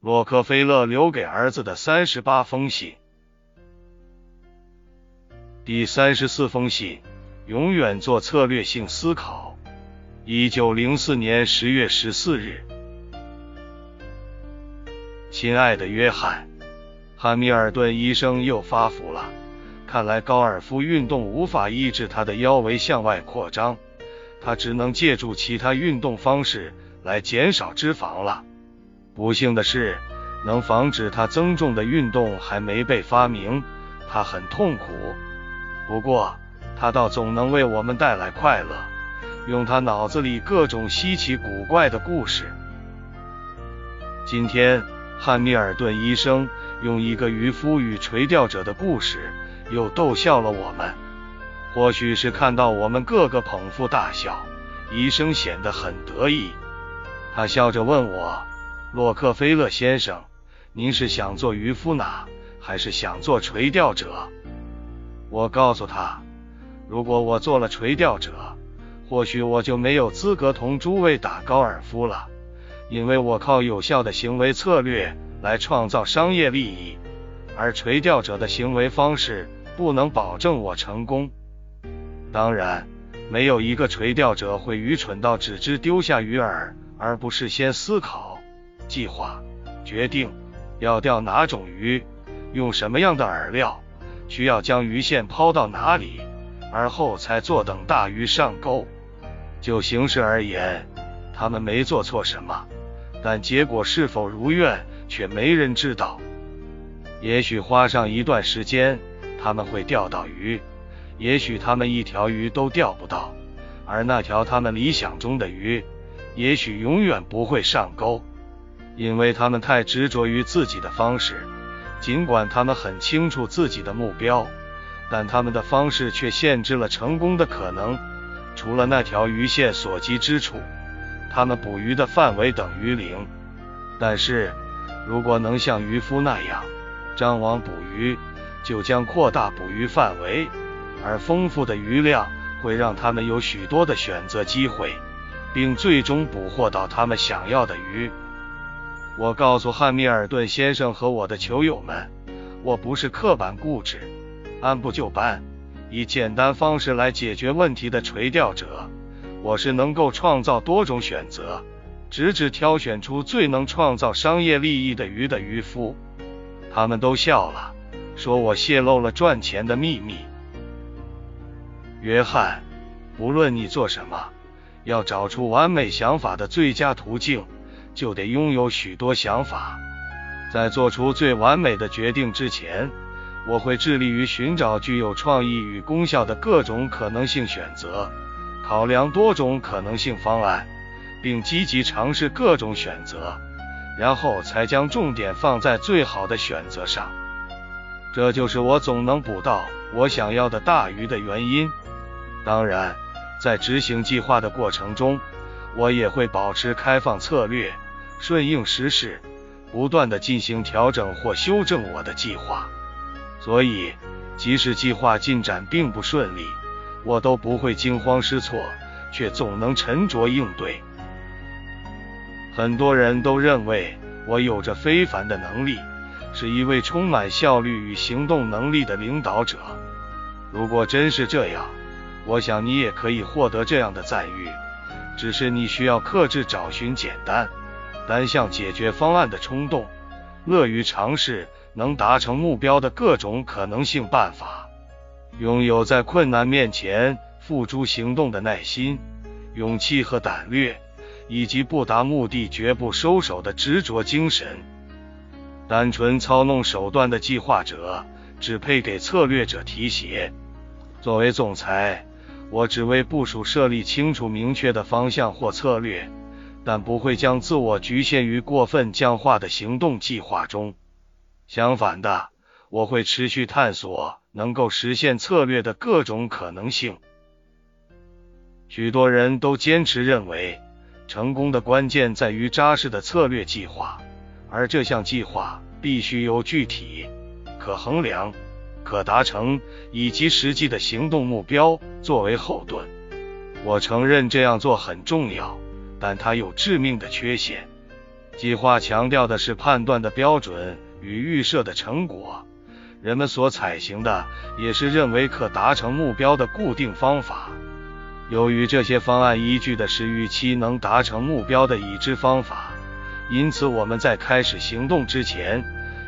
洛克菲勒留给儿子的三十八封信。第三十四封信：永远做策略性思考。一九零四年十月十四日，亲爱的约翰，汉密尔顿医生又发福了。看来高尔夫运动无法抑制他的腰围向外扩张，他只能借助其他运动方式来减少脂肪了。不幸的是，能防止它增重的运动还没被发明。它很痛苦，不过它倒总能为我们带来快乐。用他脑子里各种稀奇古怪的故事。今天，汉密尔顿医生用一个渔夫与垂钓者的故事，又逗笑了我们。或许是看到我们个个捧腹大笑，医生显得很得意。他笑着问我。洛克菲勒先生，您是想做渔夫呢，还是想做垂钓者？我告诉他，如果我做了垂钓者，或许我就没有资格同诸位打高尔夫了，因为我靠有效的行为策略来创造商业利益，而垂钓者的行为方式不能保证我成功。当然，没有一个垂钓者会愚蠢到只知丢下鱼饵，而不事先思考。计划决定要钓哪种鱼，用什么样的饵料，需要将鱼线抛到哪里，而后才坐等大鱼上钩。就形势而言，他们没做错什么，但结果是否如愿，却没人知道。也许花上一段时间，他们会钓到鱼；也许他们一条鱼都钓不到，而那条他们理想中的鱼，也许永远不会上钩。因为他们太执着于自己的方式，尽管他们很清楚自己的目标，但他们的方式却限制了成功的可能。除了那条鱼线所及之处，他们捕鱼的范围等于零。但是，如果能像渔夫那样张网捕鱼，就将扩大捕鱼范围，而丰富的鱼量会让他们有许多的选择机会，并最终捕获到他们想要的鱼。我告诉汉密尔顿先生和我的球友们，我不是刻板固执、按部就班、以简单方式来解决问题的垂钓者，我是能够创造多种选择，直至挑选出最能创造商业利益的鱼的渔夫。他们都笑了，说我泄露了赚钱的秘密。约翰，无论你做什么，要找出完美想法的最佳途径。就得拥有许多想法，在做出最完美的决定之前，我会致力于寻找具有创意与功效的各种可能性选择，考量多种可能性方案，并积极尝试各种选择，然后才将重点放在最好的选择上。这就是我总能捕到我想要的大鱼的原因。当然，在执行计划的过程中，我也会保持开放策略。顺应时势，不断的进行调整或修正我的计划，所以即使计划进展并不顺利，我都不会惊慌失措，却总能沉着应对。很多人都认为我有着非凡的能力，是一位充满效率与行动能力的领导者。如果真是这样，我想你也可以获得这样的赞誉，只是你需要克制找寻简单。单向解决方案的冲动，乐于尝试能达成目标的各种可能性办法，拥有在困难面前付诸行动的耐心、勇气和胆略，以及不达目的绝不收手的执着精神。单纯操弄手段的计划者，只配给策略者提携。作为总裁，我只为部署设立清楚明确的方向或策略。但不会将自我局限于过分僵化的行动计划中。相反的，我会持续探索能够实现策略的各种可能性。许多人都坚持认为，成功的关键在于扎实的策略计划，而这项计划必须有具体、可衡量、可达成以及实际的行动目标作为后盾。我承认这样做很重要。但它有致命的缺陷，计划强调的是判断的标准与预设的成果，人们所采行的也是认为可达成目标的固定方法。由于这些方案依据的是预期能达成目标的已知方法，因此我们在开始行动之前，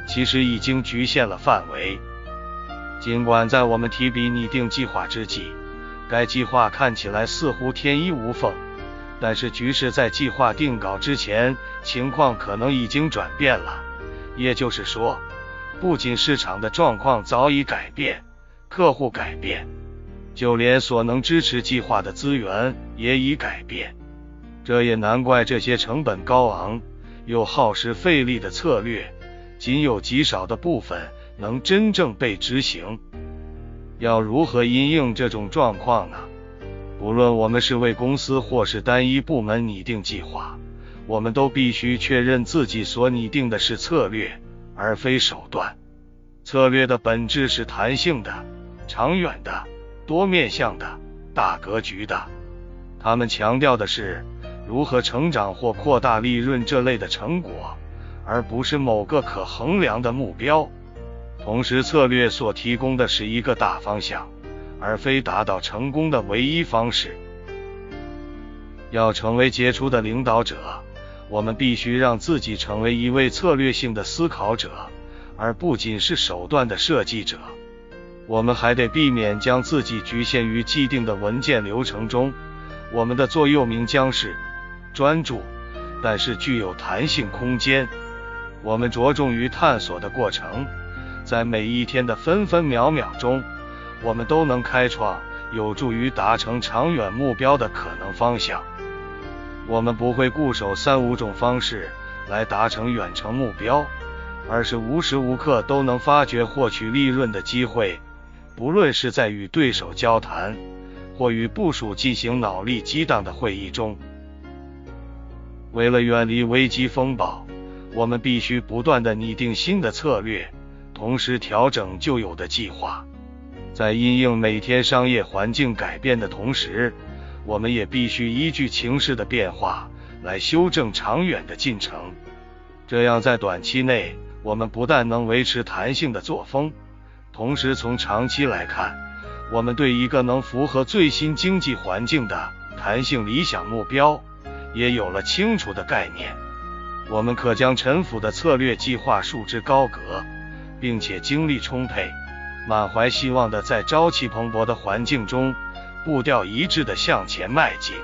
其实已经局限了范围。尽管在我们提笔拟定计划之际，该计划看起来似乎天衣无缝。但是局势在计划定稿之前，情况可能已经转变了。也就是说，不仅市场的状况早已改变，客户改变，就连所能支持计划的资源也已改变。这也难怪这些成本高昂又耗时费力的策略，仅有极少的部分能真正被执行。要如何因应这种状况呢？无论我们是为公司或是单一部门拟定计划，我们都必须确认自己所拟定的是策略，而非手段。策略的本质是弹性的、长远的、多面向的、大格局的。他们强调的是如何成长或扩大利润这类的成果，而不是某个可衡量的目标。同时，策略所提供的是一个大方向。而非达到成功的唯一方式。要成为杰出的领导者，我们必须让自己成为一位策略性的思考者，而不仅是手段的设计者。我们还得避免将自己局限于既定的文件流程中。我们的座右铭将是专注，但是具有弹性空间。我们着重于探索的过程，在每一天的分分秒秒中。我们都能开创有助于达成长远目标的可能方向。我们不会固守三五种方式来达成远程目标，而是无时无刻都能发掘获取利润的机会，不论是在与对手交谈，或与部署进行脑力激荡的会议中。为了远离危机风暴，我们必须不断地拟定新的策略，同时调整旧有的计划。在因应每天商业环境改变的同时，我们也必须依据情势的变化来修正长远的进程。这样，在短期内，我们不但能维持弹性的作风，同时从长期来看，我们对一个能符合最新经济环境的弹性理想目标也有了清楚的概念。我们可将陈腐的策略计划束之高阁，并且精力充沛。满怀希望的在朝气蓬勃的环境中，步调一致的向前迈进。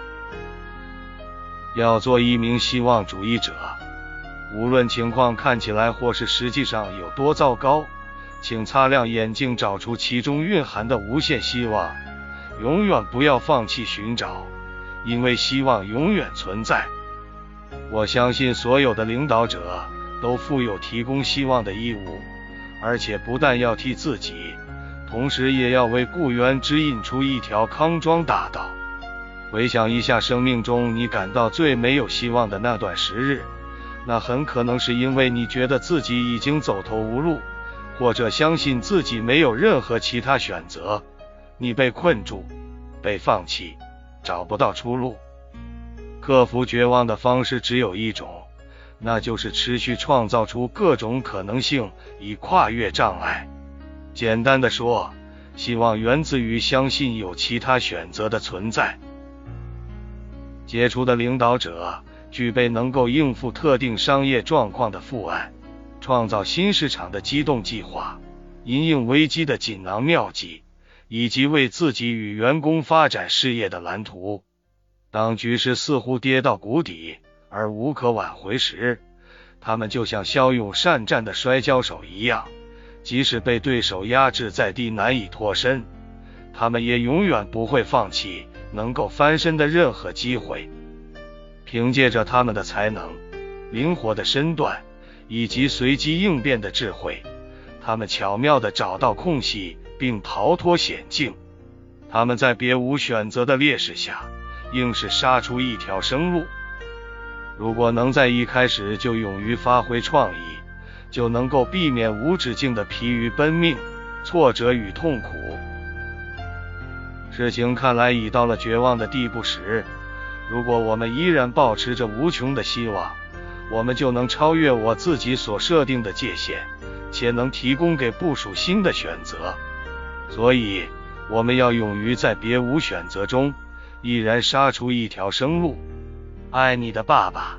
要做一名希望主义者，无论情况看起来或是实际上有多糟糕，请擦亮眼睛，找出其中蕴含的无限希望。永远不要放弃寻找，因为希望永远存在。我相信所有的领导者都负有提供希望的义务。而且不但要替自己，同时也要为雇员指引出一条康庄大道。回想一下生命中你感到最没有希望的那段时日，那很可能是因为你觉得自己已经走投无路，或者相信自己没有任何其他选择。你被困住，被放弃，找不到出路。克服绝望的方式只有一种。那就是持续创造出各种可能性，以跨越障碍。简单的说，希望源自于相信有其他选择的存在。杰出的领导者具备能够应付特定商业状况的父爱，创造新市场的机动计划，因应危机的锦囊妙计，以及为自己与员工发展事业的蓝图。当局势似乎跌到谷底。而无可挽回时，他们就像骁勇善战的摔跤手一样，即使被对手压制在地难以脱身，他们也永远不会放弃能够翻身的任何机会。凭借着他们的才能、灵活的身段以及随机应变的智慧，他们巧妙地找到空隙并逃脱险境。他们在别无选择的劣势下，硬是杀出一条生路。如果能在一开始就勇于发挥创意，就能够避免无止境的疲于奔命、挫折与痛苦。事情看来已到了绝望的地步时，如果我们依然保持着无穷的希望，我们就能超越我自己所设定的界限，且能提供给部属新的选择。所以，我们要勇于在别无选择中，毅然杀出一条生路。爱你的爸爸。